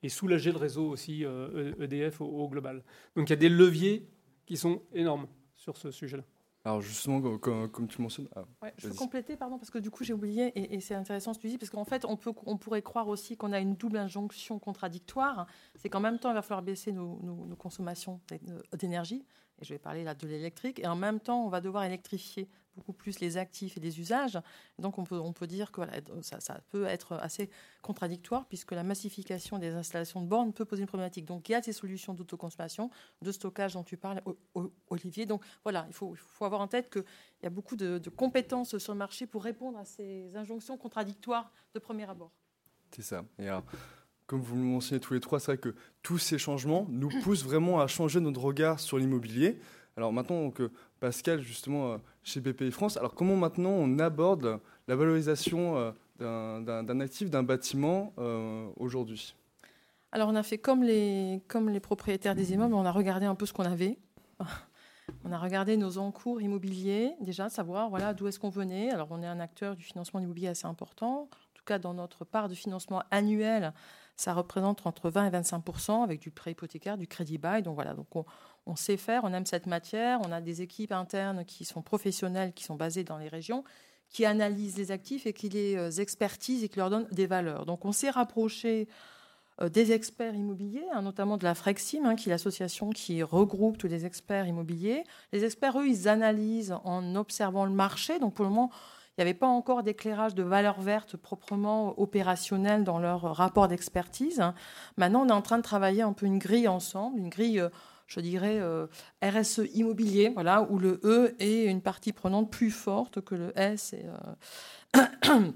et soulager le réseau aussi euh, EDF au, au global. Donc, il y a des leviers qui sont énormes sur ce sujet-là. Alors justement, comme, comme tu mentionnes... Ah, ouais, je peux compléter, pardon, parce que du coup j'ai oublié, et, et c'est intéressant ce que tu dis, parce qu'en fait on, peut, on pourrait croire aussi qu'on a une double injonction contradictoire, c'est qu'en même temps il va falloir baisser nos, nos, nos consommations d'énergie, et je vais parler là de l'électrique, et en même temps on va devoir électrifier beaucoup plus les actifs et les usages. Donc on peut, on peut dire que voilà, ça, ça, peut être assez contradictoire puisque la massification des installations de bornes peut poser une problématique. Donc il y a ces solutions d'autoconsommation, de stockage dont tu parles, Olivier. Donc voilà, il faut, il faut avoir en tête qu'il y a beaucoup de, compétences sur le marché pour répondre à ces injonctions contradictoires de premier abord. C'est ça. Et comme vous le mentionnez tous les trois, c'est vrai que tous ces changements nous poussent vraiment à changer notre regard sur l'immobilier. Alors maintenant que Pascal, justement, euh, chez BPI France, alors comment maintenant on aborde la valorisation euh, d'un actif, d'un bâtiment euh, aujourd'hui? Alors on a fait comme les, comme les propriétaires des immeubles, on a regardé un peu ce qu'on avait. On a regardé nos encours immobiliers, déjà, savoir voilà, d'où est-ce qu'on venait. Alors, on est un acteur du financement immobilier assez important. En tout cas, dans notre part de financement annuel, ça représente entre 20 et 25% avec du prêt hypothécaire, du crédit bail. Donc voilà, donc on, on, sait faire, on aime cette matière. On a des équipes internes qui sont professionnelles, qui sont basées dans les régions, qui analysent les actifs et qui les expertisent et qui leur donnent des valeurs. Donc on s'est rapproché euh, des experts immobiliers, hein, notamment de la Frexim, hein, qui est l'association qui regroupe tous les experts immobiliers. Les experts, eux, ils analysent en observant le marché. Donc pour le moment, il n'y avait pas encore d'éclairage de valeur verte proprement opérationnel dans leur rapport d'expertise. Maintenant, on est en train de travailler un peu une grille ensemble, une grille, je dirais, euh, RSE immobilier, voilà, où le E est une partie prenante plus forte que le S et, euh,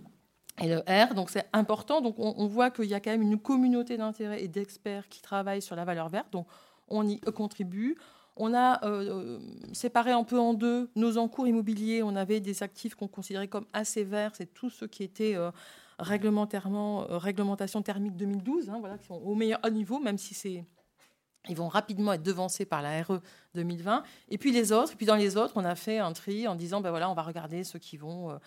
le R. Donc c'est important. Donc on, voit qu'il y a quand même une communauté d'intérêts et d'experts qui travaillent sur la valeur verte. Donc on y contribue. On a euh, séparé un peu en deux nos encours immobiliers. On avait des actifs qu'on considérait comme assez verts, c'est tout ce qui était réglementation thermique 2012, hein, voilà, qui sont au meilleur niveau, même si c'est ils vont rapidement être devancés par la RE 2020. Et puis les autres, et puis dans les autres, on a fait un tri en disant ben voilà, on va regarder ceux qui vont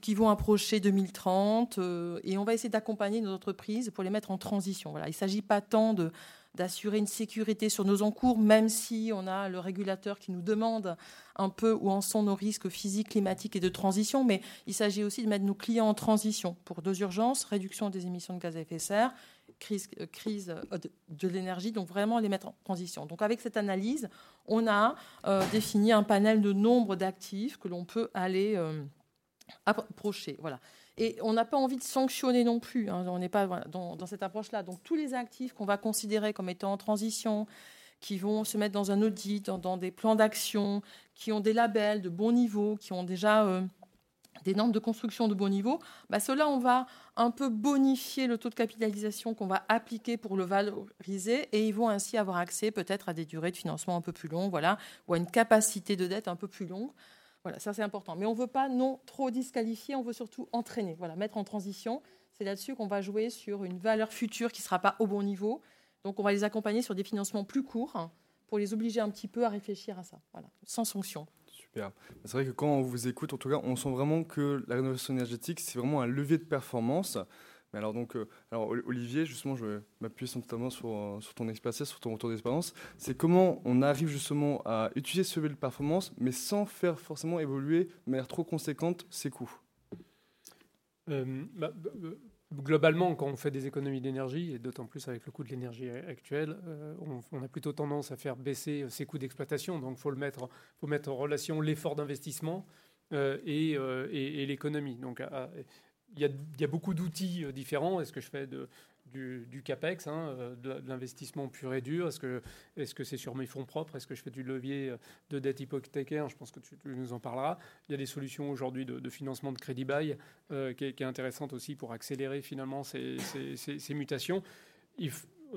qui vont approcher 2030 et on va essayer d'accompagner nos entreprises pour les mettre en transition. Voilà, il ne s'agit pas tant de d'assurer une sécurité sur nos encours, même si on a le régulateur qui nous demande un peu où en sont nos risques physiques, climatiques et de transition, mais il s'agit aussi de mettre nos clients en transition pour deux urgences, réduction des émissions de gaz à effet de serre, crise, euh, crise euh, de, l'énergie, donc vraiment les mettre en transition. Donc avec cette analyse, on a euh, défini un panel de nombre d'actifs que l'on peut aller approcher. Voilà. Et on n'a pas envie de sanctionner non plus. Hein. on n'est pas dans, cette approche-là. Donc tous les actifs qu'on va considérer comme étant en transition, qui vont se mettre dans un audit, dans, des plans d'action, qui ont des labels de bon niveau, qui ont déjà des normes de construction de bon niveau, bah, cela on va un peu bonifier le taux de capitalisation qu'on va appliquer pour le valoriser et ils vont ainsi avoir accès peut-être à des durées de financement un peu plus longues, voilà, ou à une capacité de dette un peu plus longue. Voilà, ça c'est important. Mais on ne veut pas non trop disqualifier, on veut surtout entraîner, voilà, mettre en transition. C'est là-dessus qu'on va jouer sur une valeur future qui ne sera pas au bon niveau. Donc on va les accompagner sur des financements plus courts pour les obliger un petit peu à réfléchir à ça, voilà, sans sanction. C'est vrai que quand on vous écoute, en tout cas, on sent vraiment que la rénovation énergétique, c'est vraiment un levier de performance alors donc, euh, alors Olivier, justement, je vais m'appuyer notamment sur, euh, sur ton expérience, sur ton retour d'expérience. C'est comment on arrive justement à utiliser ce levier de performance, mais sans faire forcément évoluer de manière trop conséquente ses coûts. Euh, bah, globalement, quand on fait des économies d'énergie, et d'autant plus avec le coût de l'énergie actuelle, on, a plutôt tendance à faire baisser ses coûts d'exploitation. Donc, il faut, mettre, en relation l'effort d'investissement et, et, l'économie. Donc, il y, a, beaucoup d'outils euh, différents. Est-ce que je fais de, du, CAPEX, hein, euh, de, l'investissement pur et dur Est-ce que c'est -ce sur mes fonds propres? Est-ce que je fais du levier euh, de dette hypothécaire? Je pense que tu, nous en parleras. Il y a des solutions aujourd'hui de, financement de crédit bail qui, est, intéressante aussi pour accélérer finalement ces, mutations. Il, euh,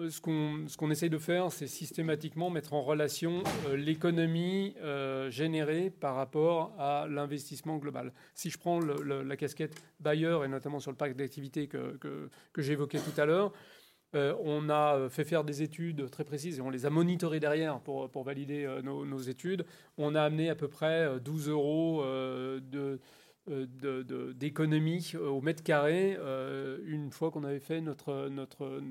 ce qu'on essaye de faire, c'est systématiquement mettre en relation euh, l'économie euh, générée par rapport à l'investissement global. Si je prends la casquette bailleur, et notamment sur le parc d'activité que, que, j'évoquais tout à l'heure, on a fait faire des études très précises et on les a monitorées derrière pour, pour valider nos, études. On a amené à peu près 12 euros de euh, d'économie euh, au mètre carré euh, une fois qu'on avait fait notre, notre,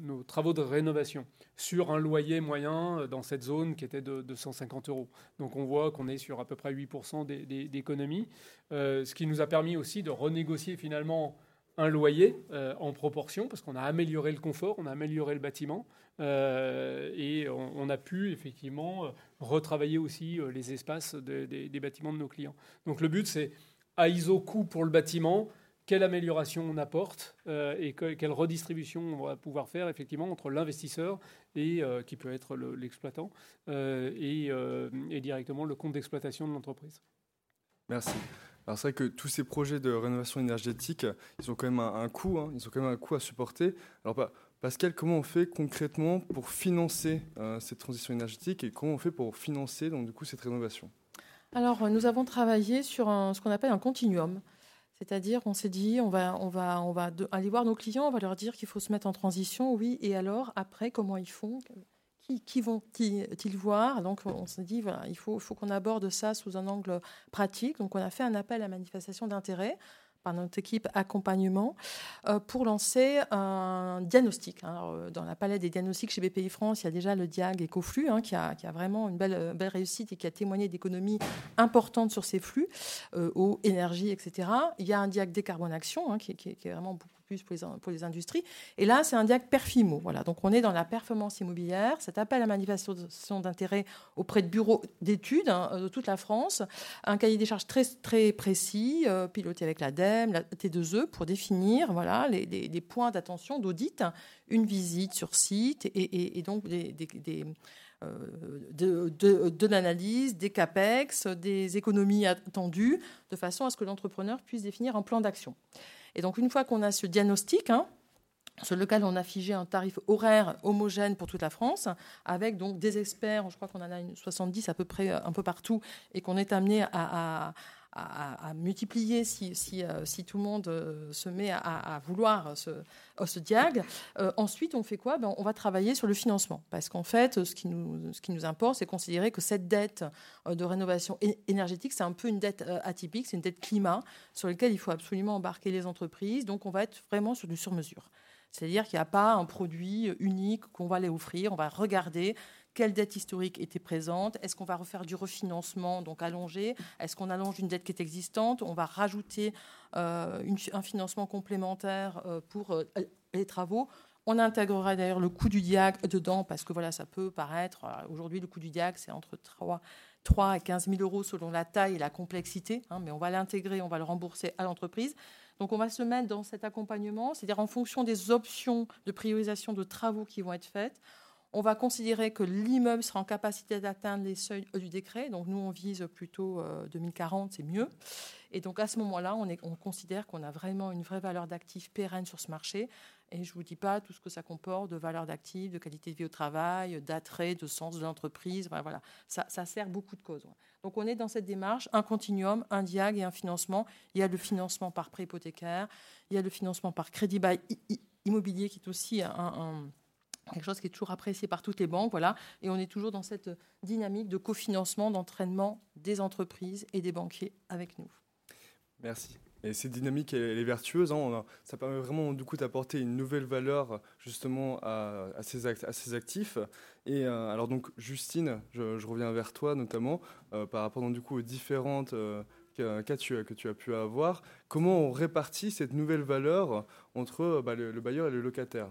nos, travaux de rénovation sur un loyer moyen dans cette zone qui était de, 150 euros. Donc on voit qu'on est sur à peu près 8% d'économie, ce qui nous a permis aussi de renégocier finalement un loyer en proportion parce qu'on a amélioré le confort, on a amélioré le bâtiment et on, a pu effectivement retravailler aussi les espaces des bâtiments de nos clients. Donc le but c'est à ISO coût pour le bâtiment, quelle amélioration on apporte euh, et quelle redistribution on va pouvoir faire effectivement entre l'investisseur et euh, qui peut être l'exploitant euh, et, directement le compte d'exploitation de l'entreprise. Merci. Alors c'est vrai que tous ces projets de rénovation énergétique, ils ont quand même un, coût, hein. ils ont quand même un coût à supporter. Alors Pascal, comment on fait concrètement pour financer cette transition énergétique et comment on fait pour financer donc du coup cette rénovation? Alors, nous avons travaillé sur ce qu'on appelle un continuum. C'est-à-dire, on s'est dit, on va, aller voir nos clients, on va leur dire qu'il faut se mettre en transition, oui, et alors, après, comment ils font qui, qui vont-ils voir? Donc, on s'est dit, il faut, faut qu'on aborde ça sous un angle pratique. Donc, on a fait un appel à manifestation d'intérêt par notre équipe accompagnement euh, pour lancer un diagnostic. Hein. Euh, dans la palette des diagnostics chez BPI France, il y a déjà le Diag EcoFlux hein, qui, a, qui, a, vraiment une belle, belle réussite et qui a témoigné d'économies importantes sur ces flux, euh, eau, énergie, etc. Il y a un Diag Décarbonation hein, qui, qui, est vraiment beaucoup plus pour les, industries. Et là, c'est un diag Perfimo. Donc, on est dans la performance immobilière. Cet appel à manifestation d'intérêt auprès de bureaux d'études hein, de toute la France. Un cahier des charges très, précis, euh, piloté avec l'ADEME, la T2E, pour définir les, points d'attention d'audit, une visite sur site et, donc euh, de l'analyse, des CAPEX, des économies attendues, de façon à ce que l'entrepreneur puisse définir un plan d'action. Et donc, une fois qu'on a ce diagnostic, hein, sur lequel on a figé un tarif horaire homogène pour toute la France, avec donc des experts, je crois qu'on en a une 70 à peu près un peu partout, et qu'on est amené à, multiplier si, si, euh, si, tout le monde euh, se met à, vouloir ce, ce diag. ensuite, on fait quoi? Ben, On va travailler sur le financement. Parce qu'en fait, ce qui nous, ce qui nous importe, c'est considérer que cette dette de rénovation énergétique, c'est un peu une dette atypique, c'est une dette climat sur laquelle il faut absolument embarquer les entreprises. Donc, on va être vraiment sur du sur-mesure. C'est-à-dire qu'il n'y a pas un produit unique qu'on va aller offrir. On va regarder quelle dette historique était présente Est-ce qu'on va refaire du refinancement, donc allonger Est-ce qu'on allonge une dette qui est existante On va rajouter euh, un financement complémentaire euh, pour euh, les travaux. On intégrera d'ailleurs le coût du diag dedans parce que voilà, ça peut paraître. Aujourd'hui, le coût du diag, c'est entre 3, 3 et 15 000 euros selon la taille et la complexité, hein, mais on va l'intégrer, on va le rembourser à l'entreprise. Donc on va se mettre dans cet accompagnement, c'est-à-dire en fonction des options de priorisation de travaux qui vont être faites on va considérer que l'immeuble sera en capacité d'atteindre les seuils du décret. Donc nous, on vise plutôt 2040, euh, c'est mieux. Et donc à ce moment-là, on, on, considère qu'on a vraiment une vraie valeur d'actif pérenne sur ce marché. Et je ne vous dis pas tout ce que ça comporte de valeur d'actif, de qualité de vie au travail, d'attrait, de sens de l'entreprise. Voilà, Ça, ça, sert beaucoup de causes. Donc on est dans cette démarche, un continuum, un diag et un financement. Il y a le financement par prêt hypothécaire, il y a le financement par crédit bail immobilier qui est aussi un quelque chose qui est toujours apprécié par toutes les banques, voilà. Et on est toujours dans cette dynamique de cofinancement, d'entraînement des entreprises et des banquiers avec nous. Merci. Et cette dynamique, elle, est vertueuse. Hein. ça permet vraiment du coup d'apporter une nouvelle valeur justement à, ces, actifs. Et euh, alors donc Justine, je, reviens vers toi notamment euh, par rapport donc, du coup aux différentes euh, cas que tu as pu avoir. Comment on répartit cette nouvelle valeur entre bah, le bailleur et le locataire?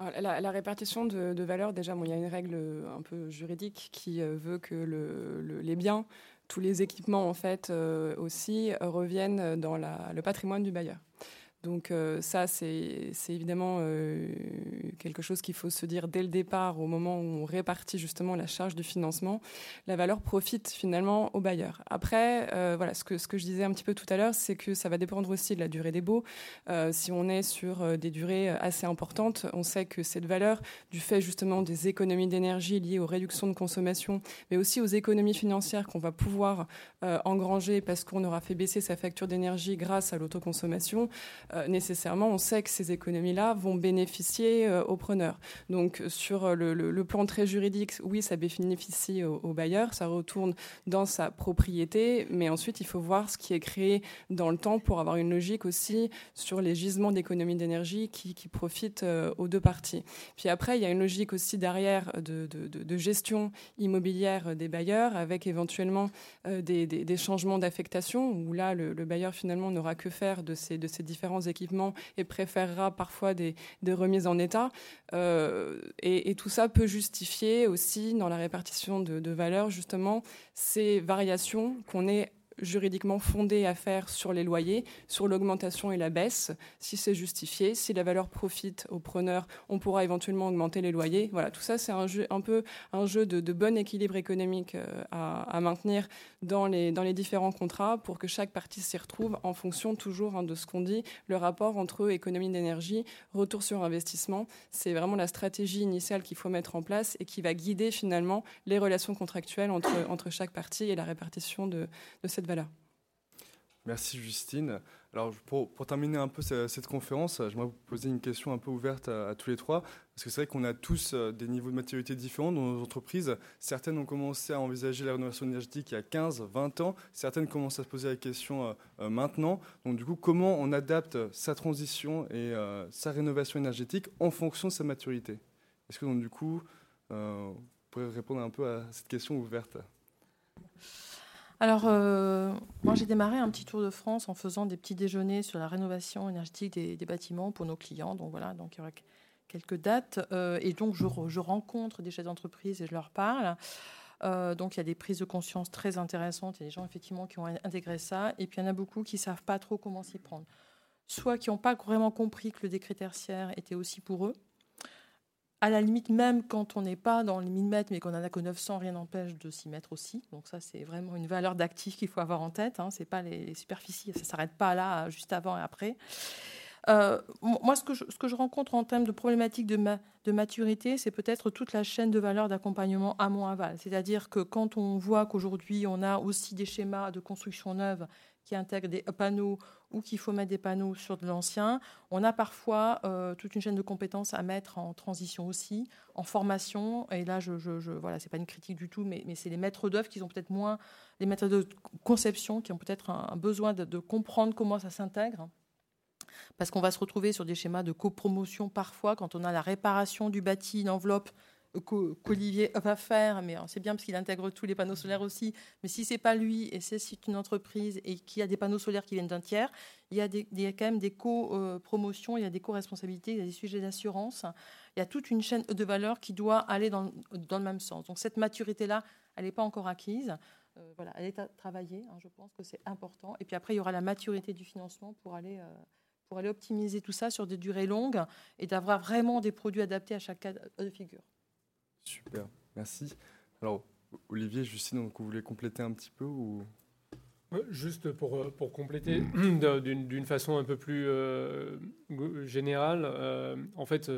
La, répartition de, valeur, déjà, il y a une règle un peu juridique qui euh, veut que les biens, tous les équipements, en fait, euh, aussi, reviennent dans le patrimoine du bailleur. Donc euh, ça, c'est évidemment euh, quelque chose qu'il faut se dire dès le départ, au moment où on répartit justement la charge du financement. La valeur profite finalement au bailleur. Après, euh, voilà, ce que, ce que je disais un petit peu tout à l'heure, c'est que ça va dépendre aussi de la durée des baux. si on est sur des durées assez importantes, on sait que cette valeur, du fait justement des économies d'énergie liées aux réductions de consommation, mais aussi aux économies financières qu'on va pouvoir engranger parce qu'on aura fait baisser sa facture d'énergie grâce à l'autoconsommation, euh, nécessairement, on sait que ces économies-là vont bénéficier euh, aux preneurs. Donc, sur euh, le, plan très juridique, oui, ça bénéficie au, bailleur, ça retourne dans sa propriété, mais ensuite, il faut voir ce qui est créé dans le temps pour avoir une logique aussi sur les gisements d'économie d'énergie qui, profitent aux deux parties. Puis après, il y a une logique aussi derrière de, gestion immobilière des bailleurs avec éventuellement des, changements d'affectation où là, le, bailleur finalement n'aura que faire de ces, de ces différents équipements et préférera parfois des, remises en état. Euh, et, tout ça peut justifier aussi dans la répartition de, de valeur justement ces variations qu'on est juridiquement fondé à faire sur les loyers, sur l'augmentation et la baisse, si c'est justifié. Si la valeur profite aux preneurs, on pourra éventuellement augmenter les loyers. Voilà, tout ça, c'est un, peu un jeu de, bon équilibre économique euh, à, maintenir dans les, différents contrats pour que chaque partie s'y retrouve en fonction toujours hein, de ce qu'on dit, le rapport entre économie d'énergie, retour sur investissement. C'est vraiment la stratégie initiale qu'il faut mettre en place et qui va guider finalement les relations contractuelles entre, entre chaque partie et la répartition de, de cette valeur. Merci Justine. Alors pour, terminer un peu cette, conférence, j'aimerais vous poser une question un peu ouverte à, tous les trois, parce que c'est vrai qu'on a tous euh, des niveaux de maturité différents dans nos entreprises. Certaines ont commencé à envisager la rénovation énergétique il y a 15, 20 ans, certaines commencent à se poser la question euh, euh, maintenant. Donc du coup, comment on adapte sa transition et sa rénovation énergétique en fonction de sa maturité? Est-ce que du coup, vous pourrez répondre un peu à cette question ouverte? Alors, euh, moi, j'ai démarré un petit tour de France en faisant des petits déjeuners sur la rénovation énergétique des, bâtiments pour nos clients. Donc voilà, donc il y aura quelques dates. Euh, et donc, je, rencontre des chefs d'entreprise et je leur parle. Euh, donc, il y a des prises de conscience très intéressantes. Il y a des gens, effectivement, qui ont intégré ça. Et puis, il y en a beaucoup qui ne savent pas trop comment s'y prendre. Soit qui n'ont pas vraiment compris que le décret tertiaire était aussi pour eux à la limite, même quand on n'est pas dans les 1000 mètres, mais qu'on n'en a que 900, rien n'empêche de s'y mettre aussi. Donc ça, c'est vraiment une valeur d'actif qu'il faut avoir en tête. Hein. C'est pas les, superficies, ça s'arrête pas là, juste avant et après. Euh, moi, ce que, je, rencontre en termes de problématiques de, de maturité, c'est peut-être toute la chaîne de valeur d'accompagnement amont-aval. C'est-à-dire que quand on voit qu'aujourd'hui, on a aussi des schémas de construction neuve qui intègrent des panneaux ou qu'il faut mettre des panneaux sur de l'ancien. On a parfois euh, toute une chaîne de compétences à mettre en transition aussi, en formation. Et là, je, je, voilà, c'est pas une critique du tout, mais, mais c'est les maîtres d'œuvre qui ont peut-être moins, les maîtres de conception qui ont peut-être un, besoin de, de comprendre comment ça s'intègre parce qu'on va se retrouver sur des schémas de copromotion parfois quand on a la réparation du bâti, une enveloppe qu'Olivier va faire, mais c'est bien parce qu'il intègre tous les panneaux solaires aussi. Mais si c'est pas lui et c'est une entreprise et qu'il y a des panneaux solaires qui viennent d'un tiers, il y, a des, quand même des co-promotions, il y a des co-responsabilités, il y a des sujets d'assurance. Il y a toute une chaîne de valeur qui doit aller dans, dans le même sens. Donc cette maturité-là, elle n'est pas encore acquise. Euh, voilà, elle est à travailler. Hein, je pense que c'est important. Et puis après, il y aura la maturité du financement pour aller euh, pour aller optimiser tout ça sur des durées longues et d'avoir vraiment des produits adaptés à chaque cas de figure. Super, merci. Alors, Olivier, Justine, donc vous voulez compléter un petit peu ou... Juste pour, euh, pour compléter d'une façon un peu plus euh, générale, euh, en fait,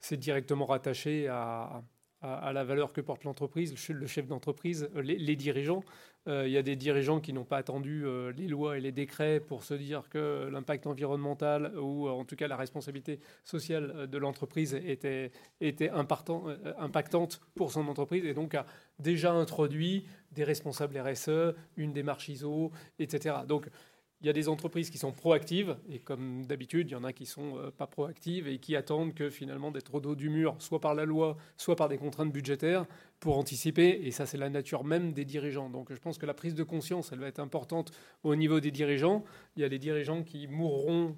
c'est directement rattaché à, à, la valeur que porte l'entreprise, le chef d'entreprise, les, dirigeants. Euh, il y a des dirigeants qui n'ont pas attendu euh, les lois et les décrets pour se dire que l'impact environnemental ou en tout cas la responsabilité sociale de l'entreprise était, était impactante pour son entreprise et donc a déjà introduit des responsables RSE, une démarche ISO, etc. Donc il y a des entreprises qui sont proactives, et comme d'habitude, il y en a qui ne sont euh, pas proactives et qui attendent que finalement d'être au dos du mur, soit par la loi, soit par des contraintes budgétaires, pour anticiper. Et ça, c'est la nature même des dirigeants. Donc je pense que la prise de conscience, elle va être importante au niveau des dirigeants. Il y a des dirigeants qui mourront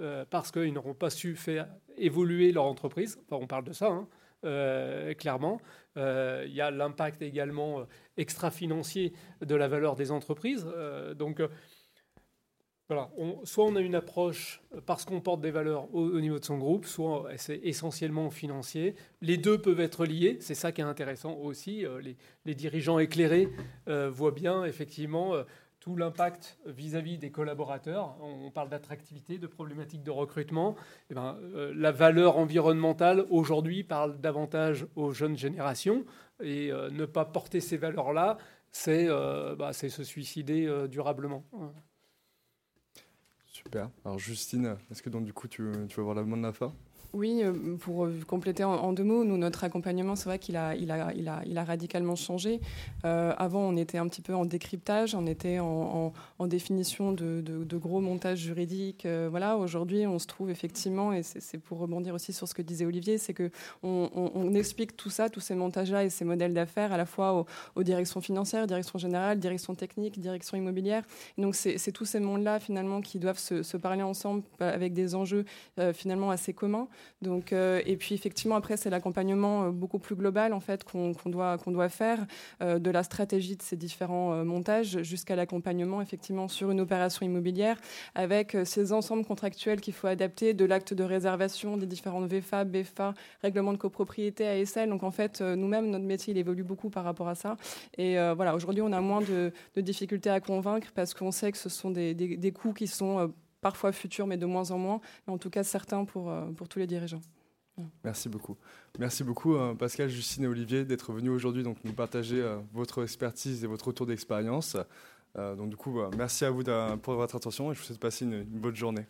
euh, parce qu'ils n'auront pas su faire évoluer leur entreprise. Enfin, on parle de ça. Hein, euh, clairement. il y a l'impact également extra-financier de la valeur des entreprises. donc, voilà, soit on a une approche parce qu'on porte des valeurs au, niveau de son groupe, soit c'est essentiellement financier. Les deux peuvent être liés, c'est ça qui est intéressant aussi. Euh, les, dirigeants éclairés euh, voient bien effectivement euh, tout l'impact vis-à-vis des collaborateurs. On, parle d'attractivité, de problématiques de recrutement. Eh ben, la valeur environnementale aujourd'hui parle davantage aux jeunes générations et ne pas porter ces valeurs-là, c'est bah, se suicider durablement. Super. Alors Justine, est-ce que donc du coup tu, tu veux avoir la main de la fin? Oui, euh, pour euh, compléter en, deux mots, nous, notre accompagnement, c'est vrai qu'il a, radicalement changé. Euh, avant, on était un petit peu en décryptage, on était en, définition de, gros montages juridiques. voilà, aujourd'hui, on se trouve effectivement, et c'est pour rebondir aussi sur ce que disait Olivier, c'est que on, explique tout ça, tous ces montages-là et ces modèles d'affaires à la fois aux, directions financières, direction générale, direction technique, direction immobilière. donc, c'est tous ces mondes-là finalement qui doivent se, parler ensemble avec des enjeux finalement assez communs. Donc, euh, et puis effectivement, après, c'est l'accompagnement euh, beaucoup plus global en fait qu'on doit, doit faire euh, de la stratégie de ces différents montages jusqu'à l'accompagnement effectivement sur une opération immobilière avec ces ensembles contractuels qu'il faut adapter de l'acte de réservation des différentes VFA, BFA, règlement de copropriété, ASL. Donc en fait, nous-mêmes, notre métier, il évolue beaucoup par rapport à ça. Et voilà, aujourd'hui, on a moins de, difficultés à convaincre parce qu'on sait que ce sont des, des, des coûts qui sont parfois futurs, mais de moins en moins, mais en tout cas certains pour, euh, pour tous les dirigeants. Merci beaucoup. Merci beaucoup euh, Pascal, Justine et Olivier d'être venus aujourd'hui donc nous partager euh, votre expertise et votre retour d'expérience. donc du coup, merci à vous pour votre attention et je vous souhaite de passer une bonne journée.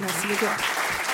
Merci beaucoup.